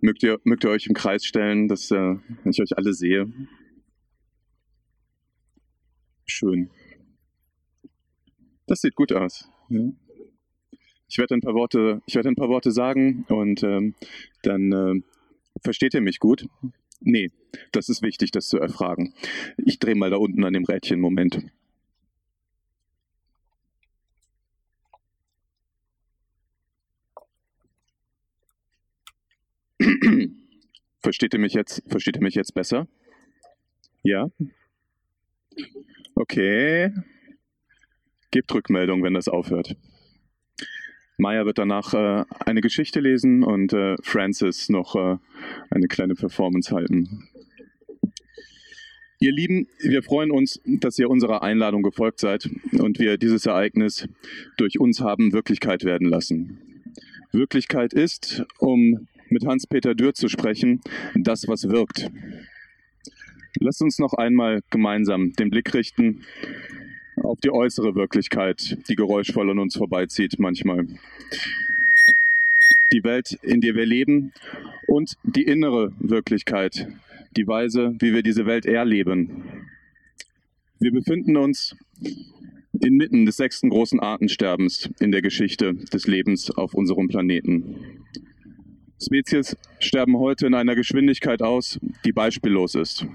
Mögt ihr, mögt ihr euch im Kreis stellen, dass äh, ich euch alle sehe? Schön. Das sieht gut aus. Ja. Ich werde ein paar Worte, ich werde ein paar Worte sagen und ähm, dann äh, versteht ihr mich gut. Nee, das ist wichtig, das zu erfragen. Ich drehe mal da unten an dem Rädchen. Moment. Versteht ihr mich jetzt, versteht ihr mich jetzt besser? Ja? Okay. Gebt Rückmeldung, wenn das aufhört. Maya wird danach äh, eine Geschichte lesen und äh, Francis noch äh, eine kleine Performance halten. Ihr Lieben, wir freuen uns, dass ihr unserer Einladung gefolgt seid und wir dieses Ereignis durch uns haben Wirklichkeit werden lassen. Wirklichkeit ist, um mit Hans-Peter Dürr zu sprechen, das, was wirkt. Lasst uns noch einmal gemeinsam den Blick richten auf die äußere Wirklichkeit, die geräuschvoll an uns vorbeizieht manchmal. Die Welt, in der wir leben und die innere Wirklichkeit, die Weise, wie wir diese Welt erleben. Wir befinden uns inmitten des sechsten großen Artensterbens in der Geschichte des Lebens auf unserem Planeten. Spezies sterben heute in einer Geschwindigkeit aus, die beispiellos ist.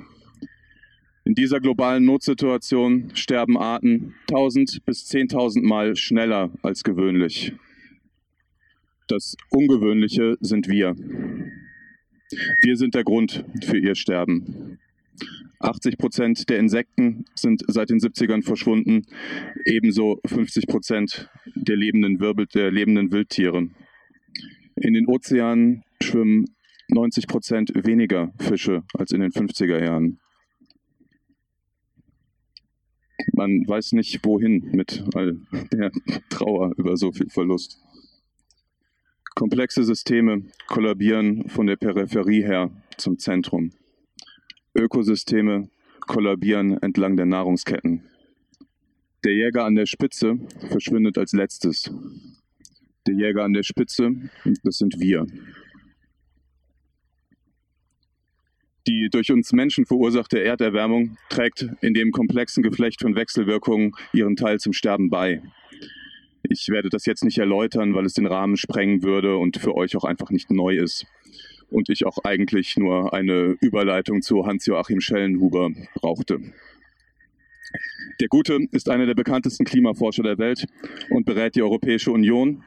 In dieser globalen Notsituation sterben Arten 1000 bis 10.000 Mal schneller als gewöhnlich. Das Ungewöhnliche sind wir. Wir sind der Grund für ihr Sterben. 80 Prozent der Insekten sind seit den 70ern verschwunden, ebenso 50 Prozent der lebenden, Wirbel, der lebenden Wildtiere. In den Ozeanen schwimmen 90 Prozent weniger Fische als in den 50er Jahren. Man weiß nicht, wohin mit all der Trauer über so viel Verlust. Komplexe Systeme kollabieren von der Peripherie her zum Zentrum. Ökosysteme kollabieren entlang der Nahrungsketten. Der Jäger an der Spitze verschwindet als letztes. Der Jäger an der Spitze, das sind wir. Die durch uns Menschen verursachte Erderwärmung trägt in dem komplexen Geflecht von Wechselwirkungen ihren Teil zum Sterben bei. Ich werde das jetzt nicht erläutern, weil es den Rahmen sprengen würde und für euch auch einfach nicht neu ist. Und ich auch eigentlich nur eine Überleitung zu Hans-Joachim Schellenhuber brauchte. Der Gute ist einer der bekanntesten Klimaforscher der Welt und berät die Europäische Union,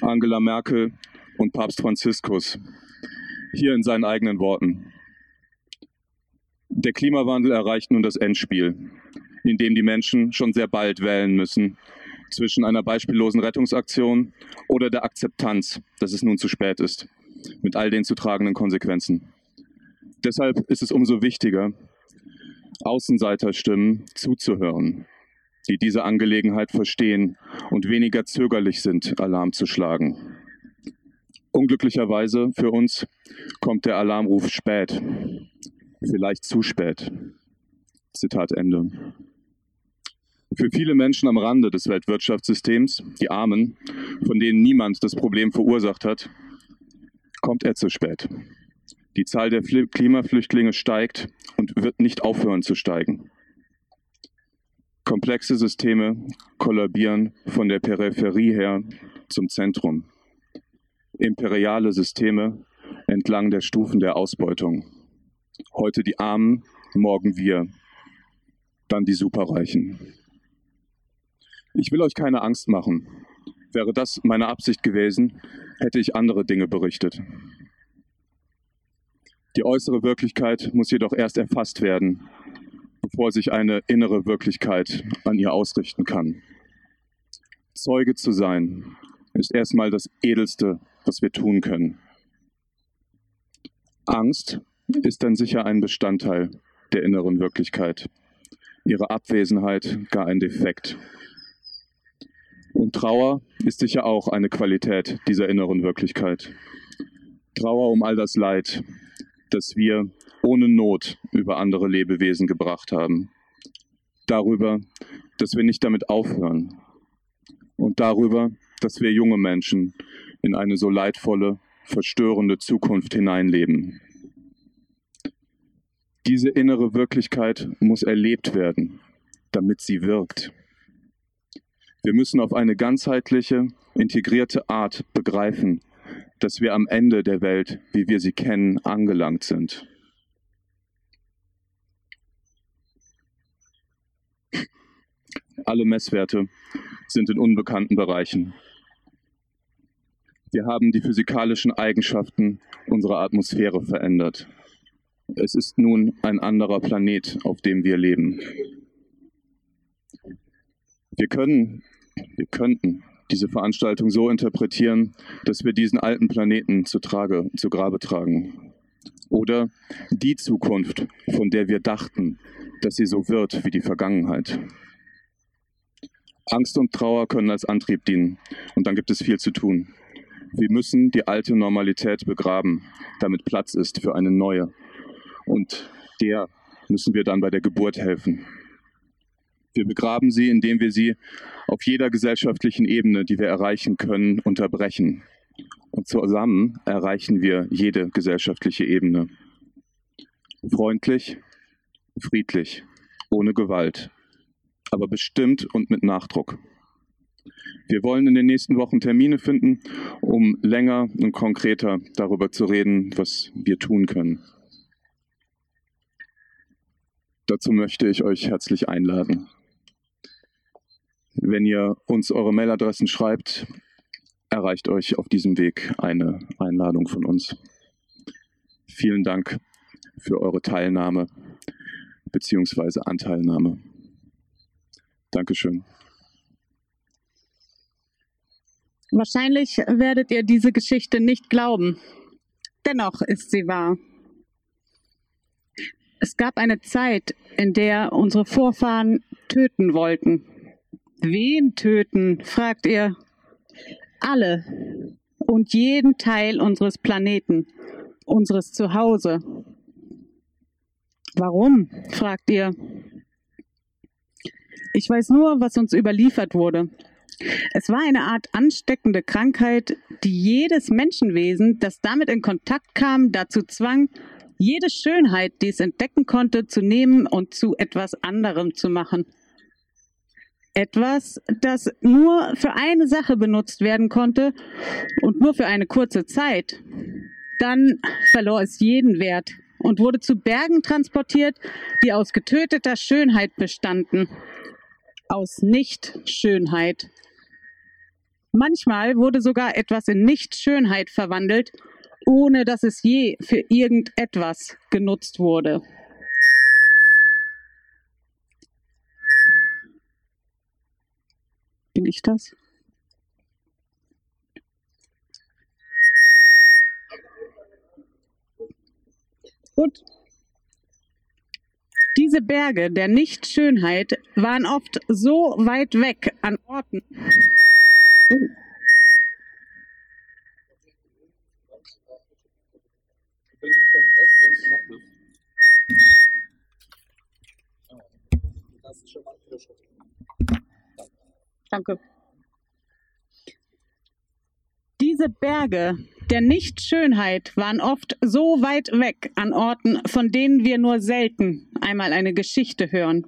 Angela Merkel und Papst Franziskus. Hier in seinen eigenen Worten. Der Klimawandel erreicht nun das Endspiel, in dem die Menschen schon sehr bald wählen müssen zwischen einer beispiellosen Rettungsaktion oder der Akzeptanz, dass es nun zu spät ist, mit all den zu tragenden Konsequenzen. Deshalb ist es umso wichtiger, Außenseiterstimmen zuzuhören, die diese Angelegenheit verstehen und weniger zögerlich sind, Alarm zu schlagen. Unglücklicherweise für uns kommt der Alarmruf spät vielleicht zu spät. Zitat Ende. Für viele Menschen am Rande des Weltwirtschaftssystems, die Armen, von denen niemand das Problem verursacht hat, kommt er zu spät. Die Zahl der Klimaflüchtlinge steigt und wird nicht aufhören zu steigen. Komplexe Systeme kollabieren von der Peripherie her zum Zentrum. Imperiale Systeme entlang der Stufen der Ausbeutung. Heute die Armen, morgen wir, dann die Superreichen. Ich will euch keine Angst machen. Wäre das meine Absicht gewesen, hätte ich andere Dinge berichtet. Die äußere Wirklichkeit muss jedoch erst erfasst werden, bevor sich eine innere Wirklichkeit an ihr ausrichten kann. Zeuge zu sein ist erstmal das Edelste, was wir tun können. Angst ist dann sicher ein Bestandteil der inneren Wirklichkeit. Ihre Abwesenheit gar ein Defekt. Und Trauer ist sicher auch eine Qualität dieser inneren Wirklichkeit. Trauer um all das Leid, das wir ohne Not über andere Lebewesen gebracht haben. Darüber, dass wir nicht damit aufhören. Und darüber, dass wir junge Menschen in eine so leidvolle verstörende Zukunft hineinleben. Diese innere Wirklichkeit muss erlebt werden, damit sie wirkt. Wir müssen auf eine ganzheitliche, integrierte Art begreifen, dass wir am Ende der Welt, wie wir sie kennen, angelangt sind. Alle Messwerte sind in unbekannten Bereichen. Wir haben die physikalischen Eigenschaften unserer Atmosphäre verändert. Es ist nun ein anderer Planet, auf dem wir leben. Wir können, wir könnten diese Veranstaltung so interpretieren, dass wir diesen alten Planeten zu, Trage, zu Grabe tragen. Oder die Zukunft, von der wir dachten, dass sie so wird wie die Vergangenheit. Angst und Trauer können als Antrieb dienen und dann gibt es viel zu tun. Wir müssen die alte Normalität begraben, damit Platz ist für eine neue. Und der müssen wir dann bei der Geburt helfen. Wir begraben sie, indem wir sie auf jeder gesellschaftlichen Ebene, die wir erreichen können, unterbrechen. Und zusammen erreichen wir jede gesellschaftliche Ebene. Freundlich, friedlich, ohne Gewalt, aber bestimmt und mit Nachdruck. Wir wollen in den nächsten Wochen Termine finden, um länger und konkreter darüber zu reden, was wir tun können. Dazu möchte ich euch herzlich einladen. Wenn ihr uns eure Mailadressen schreibt, erreicht euch auf diesem Weg eine Einladung von uns. Vielen Dank für eure Teilnahme bzw. Anteilnahme. Dankeschön. Wahrscheinlich werdet ihr diese Geschichte nicht glauben. Dennoch ist sie wahr. Es gab eine Zeit, in der unsere Vorfahren töten wollten. Wen töten, fragt ihr. Alle und jeden Teil unseres Planeten, unseres Zuhause. Warum, fragt ihr. Ich weiß nur, was uns überliefert wurde. Es war eine Art ansteckende Krankheit, die jedes Menschenwesen, das damit in Kontakt kam, dazu zwang, jede Schönheit, die es entdecken konnte, zu nehmen und zu etwas anderem zu machen. Etwas, das nur für eine Sache benutzt werden konnte und nur für eine kurze Zeit. Dann verlor es jeden Wert und wurde zu Bergen transportiert, die aus getöteter Schönheit bestanden. Aus Nicht-Schönheit. Manchmal wurde sogar etwas in Nicht-Schönheit verwandelt, ohne dass es je für irgendetwas genutzt wurde. Bin ich das? Gut. Diese Berge der Nichtschönheit waren oft so weit weg an Orten, Oh. Danke. Diese Berge der Nichtschönheit waren oft so weit weg an Orten, von denen wir nur selten einmal eine Geschichte hören.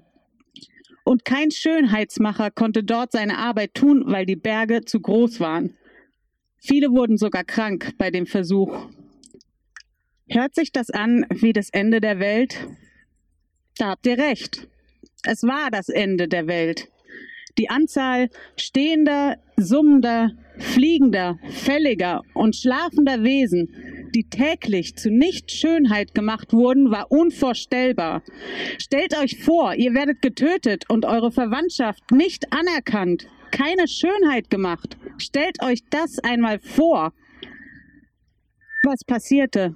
Und kein Schönheitsmacher konnte dort seine Arbeit tun, weil die Berge zu groß waren. Viele wurden sogar krank bei dem Versuch. Hört sich das an wie das Ende der Welt? Da habt ihr recht. Es war das Ende der Welt. Die Anzahl stehender, summender, fliegender, fälliger und schlafender Wesen die täglich zu Nichtschönheit gemacht wurden, war unvorstellbar. Stellt euch vor, ihr werdet getötet und eure Verwandtschaft nicht anerkannt, keine Schönheit gemacht. Stellt euch das einmal vor. Was passierte?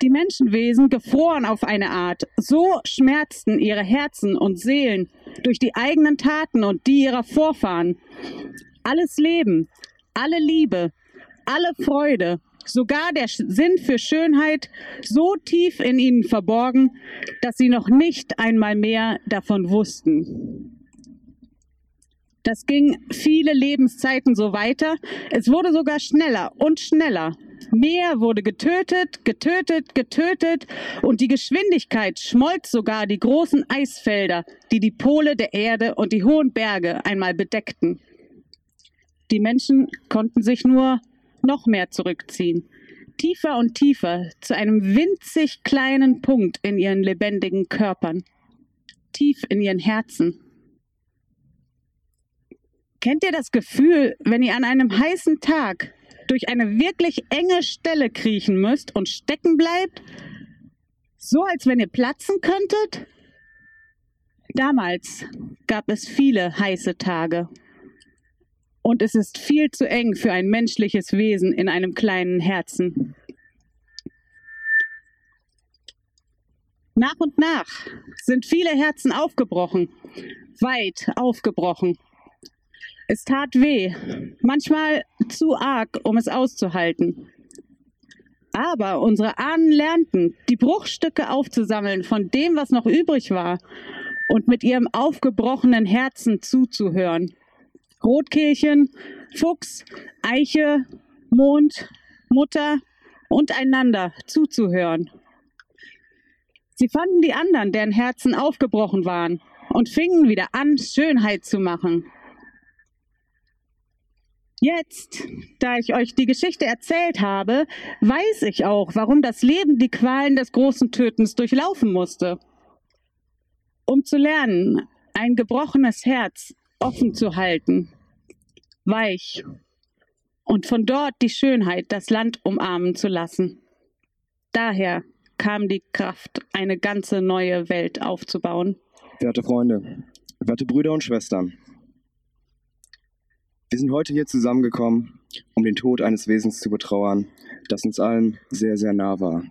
Die Menschenwesen gefroren auf eine Art, so schmerzten ihre Herzen und Seelen durch die eigenen Taten und die ihrer Vorfahren. Alles Leben, alle Liebe, alle Freude, sogar der Sinn für Schönheit so tief in ihnen verborgen, dass sie noch nicht einmal mehr davon wussten. Das ging viele Lebenszeiten so weiter. Es wurde sogar schneller und schneller. Meer wurde getötet, getötet, getötet und die Geschwindigkeit schmolz sogar die großen Eisfelder, die die Pole der Erde und die hohen Berge einmal bedeckten. Die Menschen konnten sich nur noch mehr zurückziehen, tiefer und tiefer zu einem winzig kleinen Punkt in ihren lebendigen Körpern, tief in ihren Herzen. Kennt ihr das Gefühl, wenn ihr an einem heißen Tag durch eine wirklich enge Stelle kriechen müsst und stecken bleibt? So als wenn ihr platzen könntet? Damals gab es viele heiße Tage. Und es ist viel zu eng für ein menschliches Wesen in einem kleinen Herzen. Nach und nach sind viele Herzen aufgebrochen, weit aufgebrochen. Es tat weh, manchmal zu arg, um es auszuhalten. Aber unsere Ahnen lernten, die Bruchstücke aufzusammeln von dem, was noch übrig war, und mit ihrem aufgebrochenen Herzen zuzuhören. Rotkehlchen, Fuchs, Eiche, Mond, Mutter und einander zuzuhören. Sie fanden die anderen, deren Herzen aufgebrochen waren, und fingen wieder an, Schönheit zu machen. Jetzt, da ich euch die Geschichte erzählt habe, weiß ich auch, warum das Leben die Qualen des großen Tötens durchlaufen musste. Um zu lernen, ein gebrochenes Herz offen zu halten, weich und von dort die Schönheit das Land umarmen zu lassen. Daher kam die Kraft, eine ganze neue Welt aufzubauen. Werte Freunde, werte Brüder und Schwestern, wir sind heute hier zusammengekommen, um den Tod eines Wesens zu betrauern, das uns allen sehr, sehr nah war.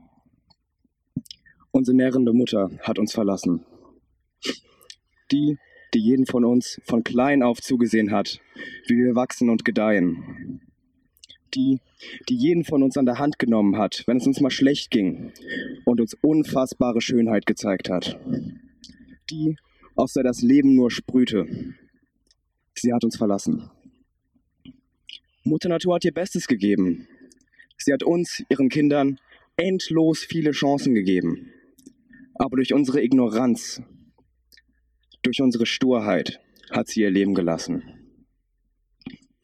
Unsere nährende Mutter hat uns verlassen. Die, die jeden von uns von klein auf zugesehen hat, wie wir wachsen und gedeihen. Die, die jeden von uns an der Hand genommen hat, wenn es uns mal schlecht ging und uns unfassbare Schönheit gezeigt hat. Die, aus der das Leben nur sprühte. Sie hat uns verlassen. Mutter Natur hat ihr Bestes gegeben. Sie hat uns, ihren Kindern, endlos viele Chancen gegeben. Aber durch unsere Ignoranz, durch unsere Sturheit hat sie ihr Leben gelassen.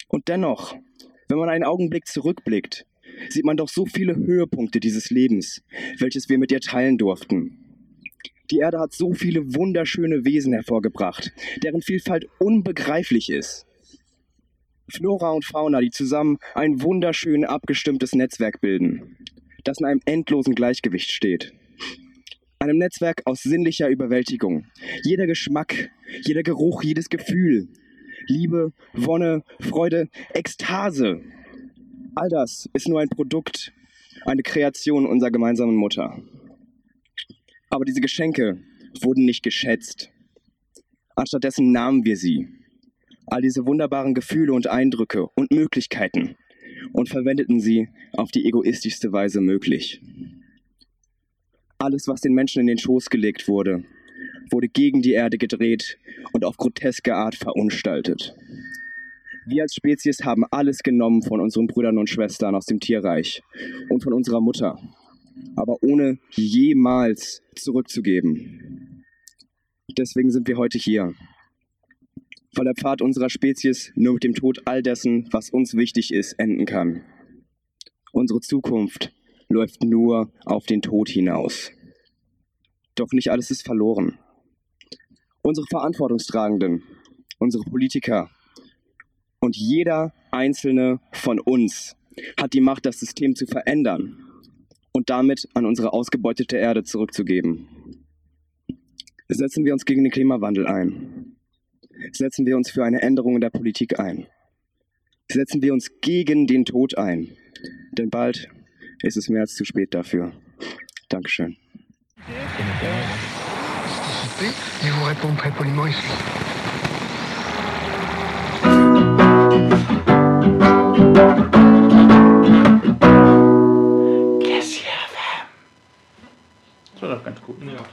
Und dennoch, wenn man einen Augenblick zurückblickt, sieht man doch so viele Höhepunkte dieses Lebens, welches wir mit ihr teilen durften. Die Erde hat so viele wunderschöne Wesen hervorgebracht, deren Vielfalt unbegreiflich ist. Flora und Fauna, die zusammen ein wunderschön abgestimmtes Netzwerk bilden, das in einem endlosen Gleichgewicht steht. Einem Netzwerk aus sinnlicher Überwältigung. Jeder Geschmack, jeder Geruch, jedes Gefühl. Liebe, Wonne, Freude, Ekstase. All das ist nur ein Produkt, eine Kreation unserer gemeinsamen Mutter. Aber diese Geschenke wurden nicht geschätzt. Anstattdessen nahmen wir sie all diese wunderbaren Gefühle und Eindrücke und Möglichkeiten und verwendeten sie auf die egoistischste Weise möglich. Alles, was den Menschen in den Schoß gelegt wurde, wurde gegen die Erde gedreht und auf groteske Art verunstaltet. Wir als Spezies haben alles genommen von unseren Brüdern und Schwestern aus dem Tierreich und von unserer Mutter, aber ohne jemals zurückzugeben. Deswegen sind wir heute hier weil der Pfad unserer Spezies nur mit dem Tod all dessen, was uns wichtig ist, enden kann. Unsere Zukunft läuft nur auf den Tod hinaus. Doch nicht alles ist verloren. Unsere Verantwortungstragenden, unsere Politiker und jeder einzelne von uns hat die Macht, das System zu verändern und damit an unsere ausgebeutete Erde zurückzugeben. Setzen wir uns gegen den Klimawandel ein setzen wir uns für eine Änderung in der Politik ein. Setzen wir uns gegen den Tod ein. Denn bald ist es mehr als zu spät dafür. Dankeschön. Das war doch ganz gut. Ja.